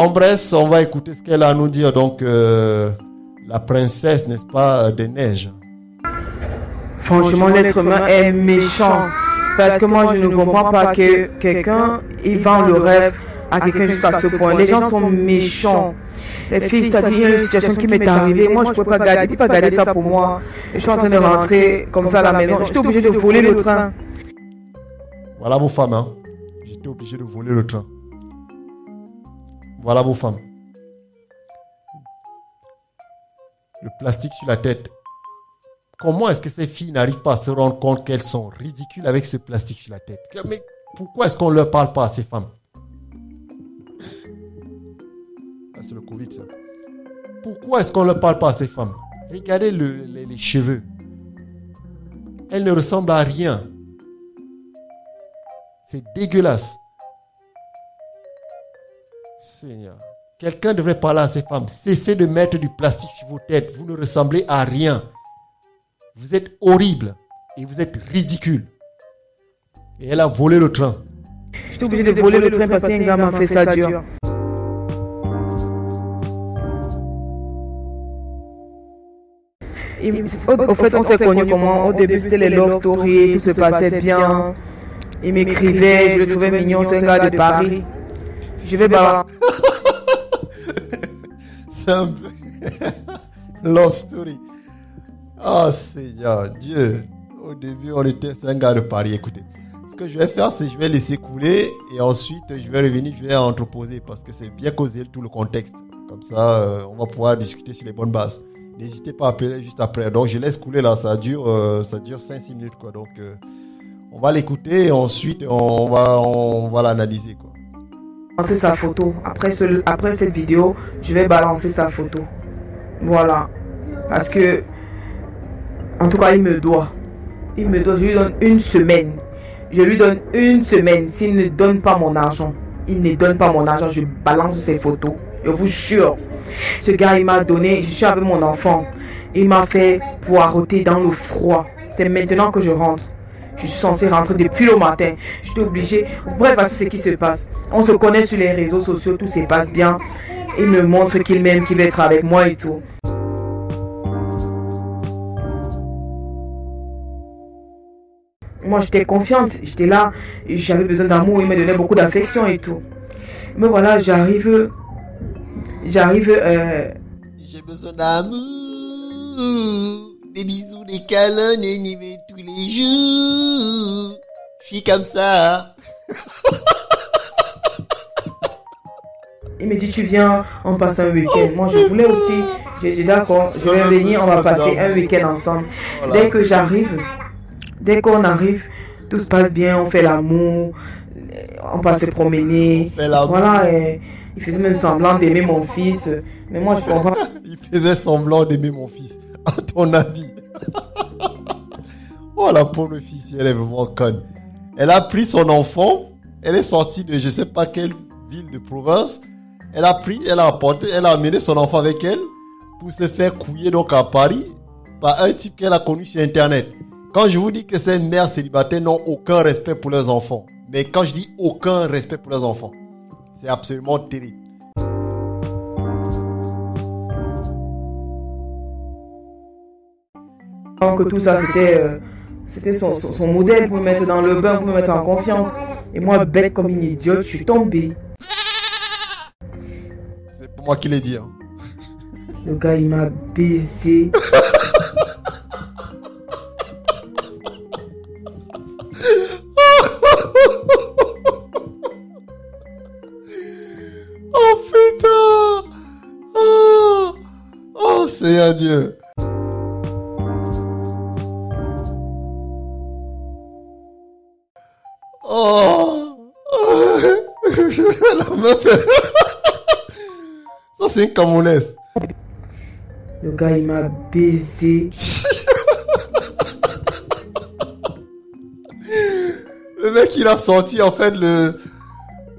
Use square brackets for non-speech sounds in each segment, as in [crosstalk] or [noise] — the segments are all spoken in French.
En Bresse, on va écouter ce qu'elle a à nous dire. Donc, euh, la princesse, n'est-ce pas, euh, des neiges. Franchement, l'être humain est méchant. Parce que moi, je ne comprends pas que quelqu'un, vend le rêve à quelqu'un jusqu'à ce point. Les gens sont méchants. Les filles, c'est-à-dire, une situation qui m'est arrivée. Moi, je ne pouvais pas garder, pas garder ça pour moi. Je suis en train de rentrer comme ça à la maison. J'étais obligée de voler le train. Voilà vos femmes, hein. J'étais obligé de voler le train. Voilà vos femmes. Le plastique sur la tête. Comment est-ce que ces filles n'arrivent pas à se rendre compte qu'elles sont ridicules avec ce plastique sur la tête? Mais pourquoi est-ce qu'on ne leur parle pas à ces femmes? Ah, C'est le Covid, ça. Pourquoi est-ce qu'on ne leur parle pas à ces femmes? Regardez les, les cheveux. Elles ne ressemblent à rien. C'est dégueulasse. Seigneur. Quelqu'un devrait parler à ces femmes. Cessez de mettre du plastique sur vos têtes. Vous ne ressemblez à rien. Vous êtes horrible et vous êtes ridicule. Et elle a volé le train. Je suis obligé de voler le train parce qu'un gars m'a fait ça dur. Au, fait, on s'est connus comment? Au début, c'était les love stories, tout se passait bien. Il m'écrivait, je le trouvais mignon, c'est un gars de Paris. Je vais pas. [laughs] c'est un [laughs] love story. Oh Seigneur, Dieu. Au début, on était un gars de Paris. Écoutez, ce que je vais faire, c'est que je vais laisser couler et ensuite je vais revenir, je vais entreposer parce que c'est bien causé tout le contexte. Comme ça, euh, on va pouvoir discuter sur les bonnes bases. N'hésitez pas à appeler juste après. Donc, je laisse couler là. Ça dure, euh, ça dure 5-6 minutes, quoi. Donc, euh, on va l'écouter et ensuite, on va, on va l'analyser. Balancer sa photo. Après, ce, après cette vidéo, je vais balancer sa photo. Voilà. Parce que, en tout cas, il me doit. Il me doit. Je lui donne une semaine. Je lui donne une semaine. S'il ne donne pas mon argent, il ne donne pas mon argent, je balance ses photos. Je vous jure. Ce gars, il m'a donné, je suis avec mon enfant. Il m'a fait poireauter dans le froid. C'est maintenant que je rentre. Je suis censé rentrer depuis le matin. Je suis obligé. Bref, voici ce qui se passe. On se connaît sur les réseaux sociaux, tout se passe bien. Il me montre qu'il m'aime, qu'il veut être avec moi et tout. Moi, j'étais confiante, j'étais là, j'avais besoin d'amour, il me donnait beaucoup d'affection et tout. Mais voilà, j'arrive j'arrive. Euh... J'ai besoin d'amour, des bisous, des câlins, des tous les jours. Je suis comme ça. Il me dit, tu viens, on passe un week-end. Moi, je voulais aussi. J'ai dit, d'accord, je vais venir, on va passer un week-end ensemble. Dès que j'arrive, dès qu'on arrive, tout se passe bien, on fait l'amour, on passe se promener. Voilà. Et, il faisait même semblant d'aimer mon fils. Mais moi, je comprends. il faisait semblant d'aimer mon fils. À ton avis. [laughs] oh, la pauvre fille, elle est vraiment conne. Elle a pris son enfant. Elle est sortie de je sais pas quelle ville de province. Elle a pris, elle a apporté, elle a amené son enfant avec elle pour se faire couiller donc à Paris par un type qu'elle a connu sur Internet. Quand je vous dis que ces mères célibataires n'ont aucun respect pour leurs enfants, mais quand je dis aucun respect pour leurs enfants, c'est absolument terrible. Que tout ça, c'était euh, c'était son, son, modèle pour me mettre dans le bain, pour me mettre en confiance. Et moi, bête comme une idiote, je suis tombée. C'est pour moi qui l'ai dit. Hein. Le gars, il m'a baisé. [laughs] Une camounesse. Le gars, il m'a baisé. [laughs] le mec, il a sorti, en fait, le.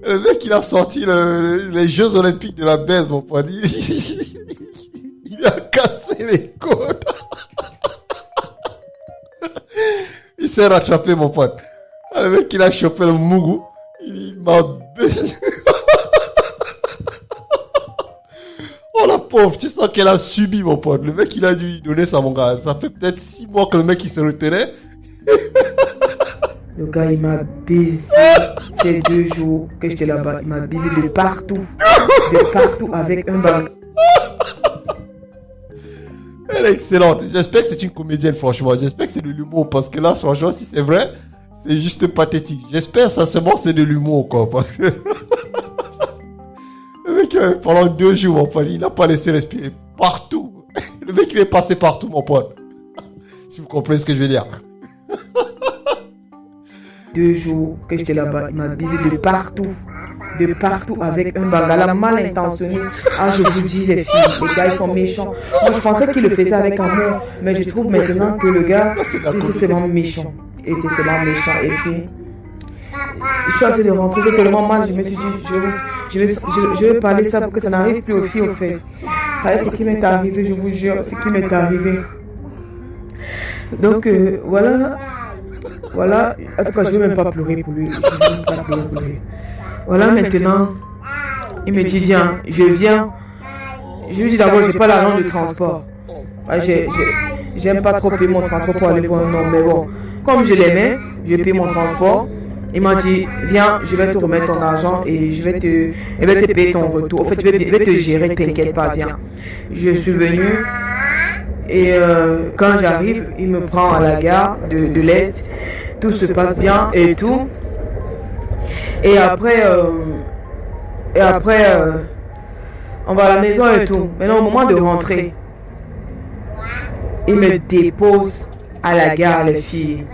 Le mec, il a sorti le... les Jeux Olympiques de la baise, mon pote. [laughs] Il a cassé les côtes. [laughs] Il s'est rattrapé, mon pote. Ah, le mec, il a chopé le mougou. Il m'a Oh la pauvre, tu sens qu'elle a subi mon pote. Le mec il a dû lui donner ça mon gars. Ça fait peut-être six mois que le mec il se retenait. Le gars il m'a baisé ces deux jours que j'étais là-bas. Il m'a baisé de partout. De partout avec un bag. Elle est excellente. J'espère que c'est une comédienne franchement. J'espère que c'est de l'humour parce que là franchement si c'est vrai, c'est juste pathétique. J'espère sincèrement que c'est de l'humour quoi parce que... [laughs] Pendant deux jours, mon pote, il n'a pas laissé respirer partout. [laughs] Le mec, il est passé partout, mon pote. [laughs] Si vous comprenez ce que je veux dire. [laughs] Deux jours que j'étais là-bas, il m'a baisé de partout. De partout avec un bagala mal intentionné. Ah, je vous dis, les filles, les gars, ils sont méchants. Moi, je pensais qu'il le faisait avec amour. Mais je trouve maintenant que le gars, était seulement méchant. Il était seulement méchant. Et puis, je suis en train de rentrer tellement mal. Je me suis dit, je je vais, je, vais parler ça pour que ça n'arrive plus aux filles, au fait. Voilà ce qui m'est arrivé, je vous jure, ce qui m'est arrivé. Donc, euh, voilà. Voilà. En tout cas, je ne vais même pas pleurer pour lui. Je vais même pas pleurer pour lui. Voilà, maintenant, il me dit, viens, je viens. Je lui dis d'abord, je n'ai pas l'argent de transport. J'aime pas trop payer mon transport pour aller voir un homme, mais bon, comme je l'aimais, je paye mon transport. Il m'a dit, viens, je vais te remettre ton argent et je vais te, je vais te payer ton retour. En fait, je vais, te gérer, t'inquiète pas, viens. Je suis venu et euh, quand j'arrive, il me prend à la gare de, de l'Est. Tout se passe bien et tout. Et après, euh, et après, euh, on va à la maison et tout. Maintenant, au moment de rentrer, il me dépose à la gare, les filles,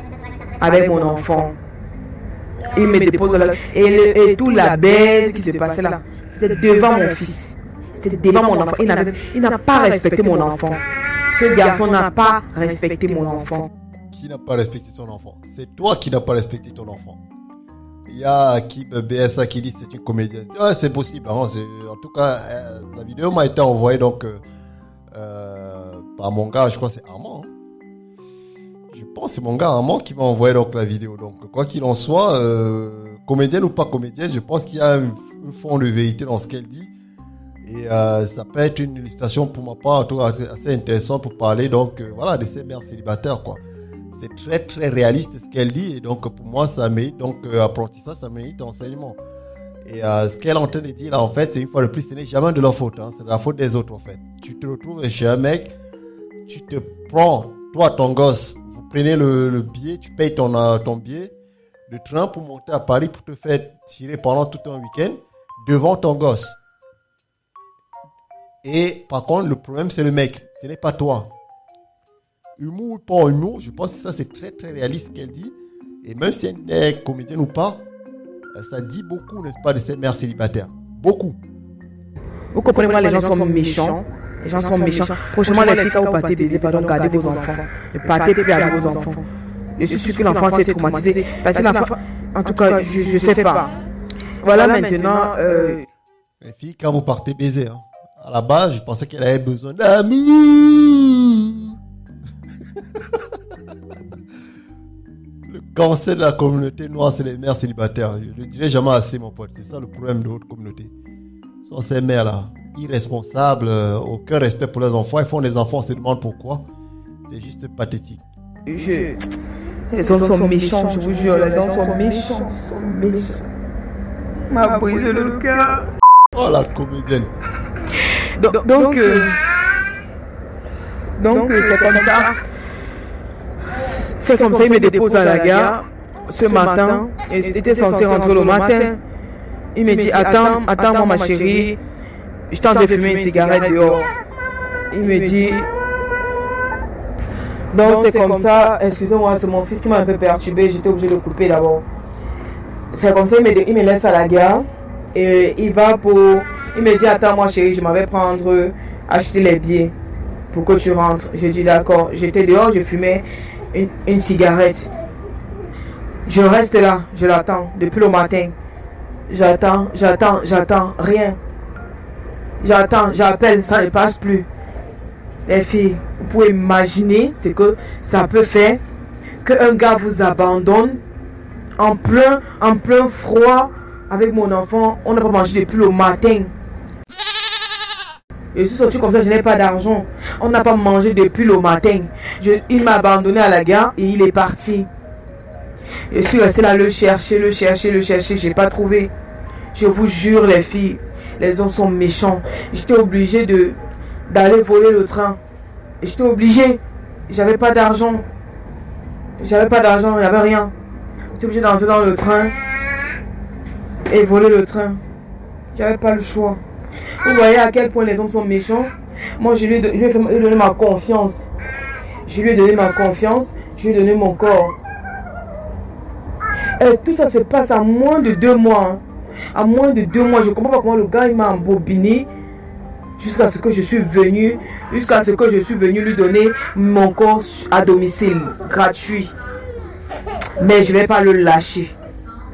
avec mon enfant il me dépose là. Et, et tout la baise qui se passait là, c'était devant mon fils. C'était devant mon enfant. Il n'a pas respecté mon enfant. Ce garçon n'a pas respecté mon enfant. Qui n'a pas respecté son enfant? C'est toi qui n'as pas respecté ton enfant. Il y a qui BSA qui dit c'est une comédienne. c'est possible. Hein, en tout cas, euh, la vidéo m'a été envoyée donc euh, euh, par mon gars, je crois que c'est Armand. Hein pense c'est mon gars Armand qui m'a envoyé donc la vidéo. Donc quoi qu'il en soit, euh, comédienne ou pas comédienne, je pense qu'il y a un, fond de vérité dans ce qu'elle dit. Et euh, ça peut être une illustration pour ma part, assez intéressant pour parler donc euh, voilà de ces mères célibataires quoi. C'est très très réaliste ce qu'elle dit et donc pour moi ça mérite donc apprentissage, ça mérite enseignement. Et ce qu'elle est en train de dire là en fait, c'est une fois de plus, ce n'est jamais de leur faute, hein, c'est de la faute des autres en fait. Tu te retrouves chez un mec, tu te prends toi ton gosse prenez le, billet, tu payes ton, euh, billet de train pour monter à Paris pour te faire tirer pendant tout un week-end devant ton gosse. Et par contre, le problème, c'est le mec, ce n'est pas toi. Humour ou pas humour, je pense que ça, c'est très très réaliste ce qu'elle dit. Et même si elle est comédienne ou pas, euh, ça dit beaucoup, n'est-ce pas, de ces mères célibataires. Beaucoup. Vous comprenez, moi, les gens sont méchants. Les gens sont méchants. Prochainement, les filles, quand vous partez baiser, pardon, gardez vos enfants. Ne partez plus avec vos enfants. Je suis sûr que l'enfant s'est traumatisé. En tout cas, je ne sais pas. Voilà maintenant. Euh, les filles, quand vous partez baiser, hein, à la base, je pensais qu'elle avait besoin d'amour. [laughs] le cancer de la communauté noire, c'est les mères célibataires. Je ne le dirai jamais assez, mon pote. C'est ça le problème de votre communauté. Ce sont ces mères-là irresponsables, euh, aucun respect pour leurs enfants. Ils font des enfants, on se demande pourquoi. C'est juste pathétique. Je... Les hommes sont méchants, je vous jure, les hommes sont méchants. sont méchants. M'a brisé le cœur. Oh la comédienne. Donc, donc, euh, donc, euh, c'est comme ça. C'est comme ça, il me dépose à la gare ce matin. Il était censé rentrer le matin. Il me dit, attends, attends, ma chérie, je tente de fumer une cigarette dehors. Il me dit. Donc c'est comme ça, excusez-moi, c'est mon fils qui m'a un peu perturbé, j'étais obligé de couper d'abord. C'est comme ça, il me, il me laisse à la gare et il va pour. Il me dit Attends, moi chérie, je m'en vais prendre, acheter les billets pour que tu rentres. Je dis D'accord. J'étais dehors, je fumais une, une cigarette. Je reste là, je l'attends depuis le matin. J'attends, j'attends, j'attends, rien. J'attends, j'appelle, ça ne passe plus. Les filles, vous pouvez imaginer ce que ça peut faire qu'un gars vous abandonne En plein, en plein froid, avec mon enfant, on n'a pas mangé depuis le matin. Je suis sorti comme ça, je n'ai pas d'argent. On n'a pas mangé depuis le matin. il m'a abandonné à la gare et il est parti. Je suis resté là le chercher, le chercher, le chercher. J'ai pas trouvé. Je vous jure, les filles, les hommes sont méchants. J'étais obligé de d'aller voler le train. J'étais obligé. J'avais pas d'argent. J'avais pas d'argent, avait rien. J'étais obligé d'entrer dans le train et voler le train. J'avais pas le choix. Vous voyez à quel point les hommes sont méchants? Moi, je lui, ai, donné ma confiance. Je lui ai donné ma confiance. Je lui ai donné mon corps. Et tout ça se passe à moins de deux mois. Hein. À moins de deux mois. Je comprends pas comment le gars il m'a embobiné jusqu'à ce que je suis venu, jusqu'à ce que je suis venu lui donner mon corps à domicile, gratuit. Mais je ne vais pas le lâcher.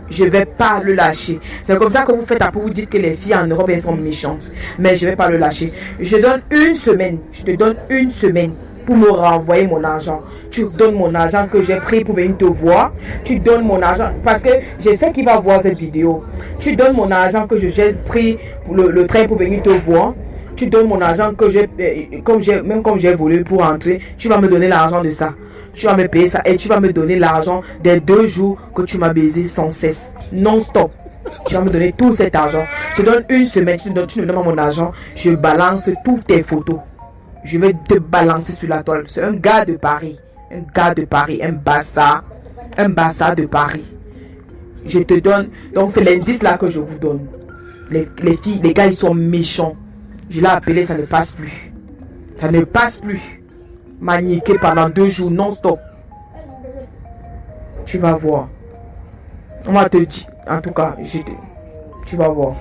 Je ne vais pas le lâcher. C'est comme ça que vous faites après vous dites que les filles en Europe elles sont méchantes. Mais je ne vais pas le lâcher. Je donne une semaine. Je te donne une semaine me renvoyer mon argent. Tu donnes mon argent que j'ai pris pour venir te voir. Tu donnes mon argent parce que je sais qu'il va voir cette vidéo. Tu donnes mon argent que j'ai pris pour le train pour venir te voir tu donnes mon argent que j'ai, euh, comme j'ai, même comme j'ai volé pour entrer, tu vas me donner l'argent de ça. Tu vas me payer ça et tu vas me donner l'argent des deux jours que tu m'as baisé sans cesse, non-stop. Tu vas me donner tout cet argent. Je donne une semaine, tu, donnes, tu ne donnes mon argent, je balance toutes tes photos. Je vais te balancer sur la toile. C'est un gars de Paris. Un gars de Paris, un bassa. Un bassa de Paris. Je te donne. Donc c'est l'indice là que je vous donne. Les, les filles, les gars, ils sont méchants. Je l'ai appelé, ça ne passe plus. Ça ne passe plus. Maniqué pendant deux jours non-stop. Tu vas voir. On va te dire. En tout cas, je tu vas voir.